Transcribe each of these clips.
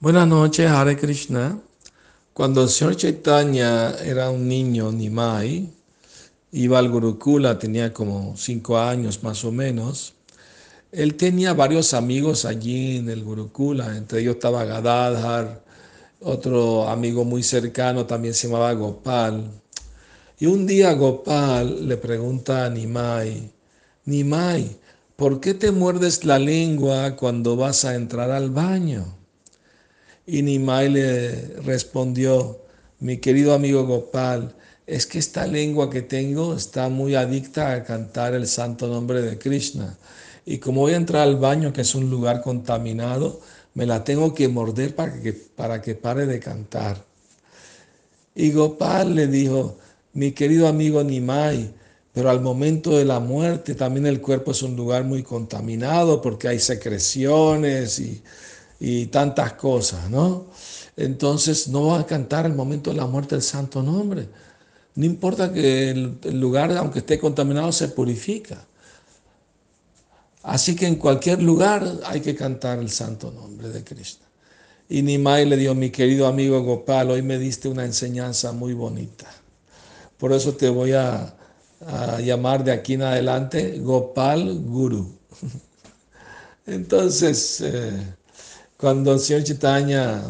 Buenas noches, Hare Krishna. Cuando el señor Chaitanya era un niño, Nimai, iba al Gurukula, tenía como cinco años más o menos. Él tenía varios amigos allí en el Gurukula, entre ellos estaba Gadadhar, otro amigo muy cercano también se llamaba Gopal. Y un día Gopal le pregunta a Nimai, Nimai, ¿por qué te muerdes la lengua cuando vas a entrar al baño? Y Nimai le respondió, mi querido amigo Gopal, es que esta lengua que tengo está muy adicta a cantar el santo nombre de Krishna. Y como voy a entrar al baño, que es un lugar contaminado, me la tengo que morder para que, para que pare de cantar. Y Gopal le dijo, mi querido amigo Nimai, pero al momento de la muerte también el cuerpo es un lugar muy contaminado porque hay secreciones y y tantas cosas, ¿no? Entonces no va a cantar el momento de la muerte el santo nombre. No importa que el, lugar, aunque esté contaminado, se purifica. Así que en cualquier lugar hay que cantar el santo nombre de Cristo. Y Nimai le dijo, mi querido amigo Gopal, hoy me diste una enseñanza muy bonita. Por eso te voy a, llamar de aquí en adelante Gopal Guru. Entonces, eh, cuando el señor Chitaña,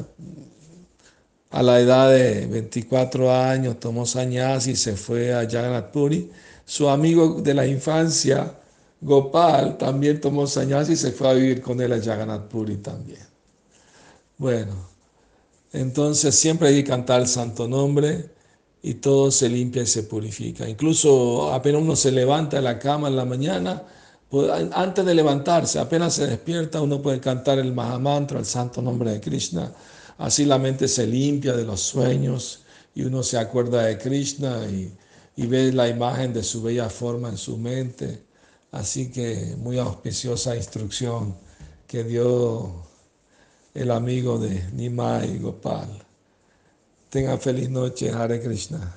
a la edad de 24 años, tomó sañas y se fue a Jagannath Puri, su amigo de la infancia, Gopal, también tomó sañas y se fue a vivir con él a Jagannath Puri también. Bueno, entonces siempre hay que cantar el santo nombre y todo se limpia y se purifica. Incluso apenas uno se levanta de la cama en la mañana, antes de levantarse, apenas se despierta, uno puede cantar el Mahamantra, el santo nombre de Krishna. Así la mente se limpia de los sueños y uno se acuerda de Krishna y, ve la imagen de su bella forma en su mente. Así que muy auspiciosa instrucción que dio el amigo de Nimai Gopal. Tenga feliz noche, Hare Krishna.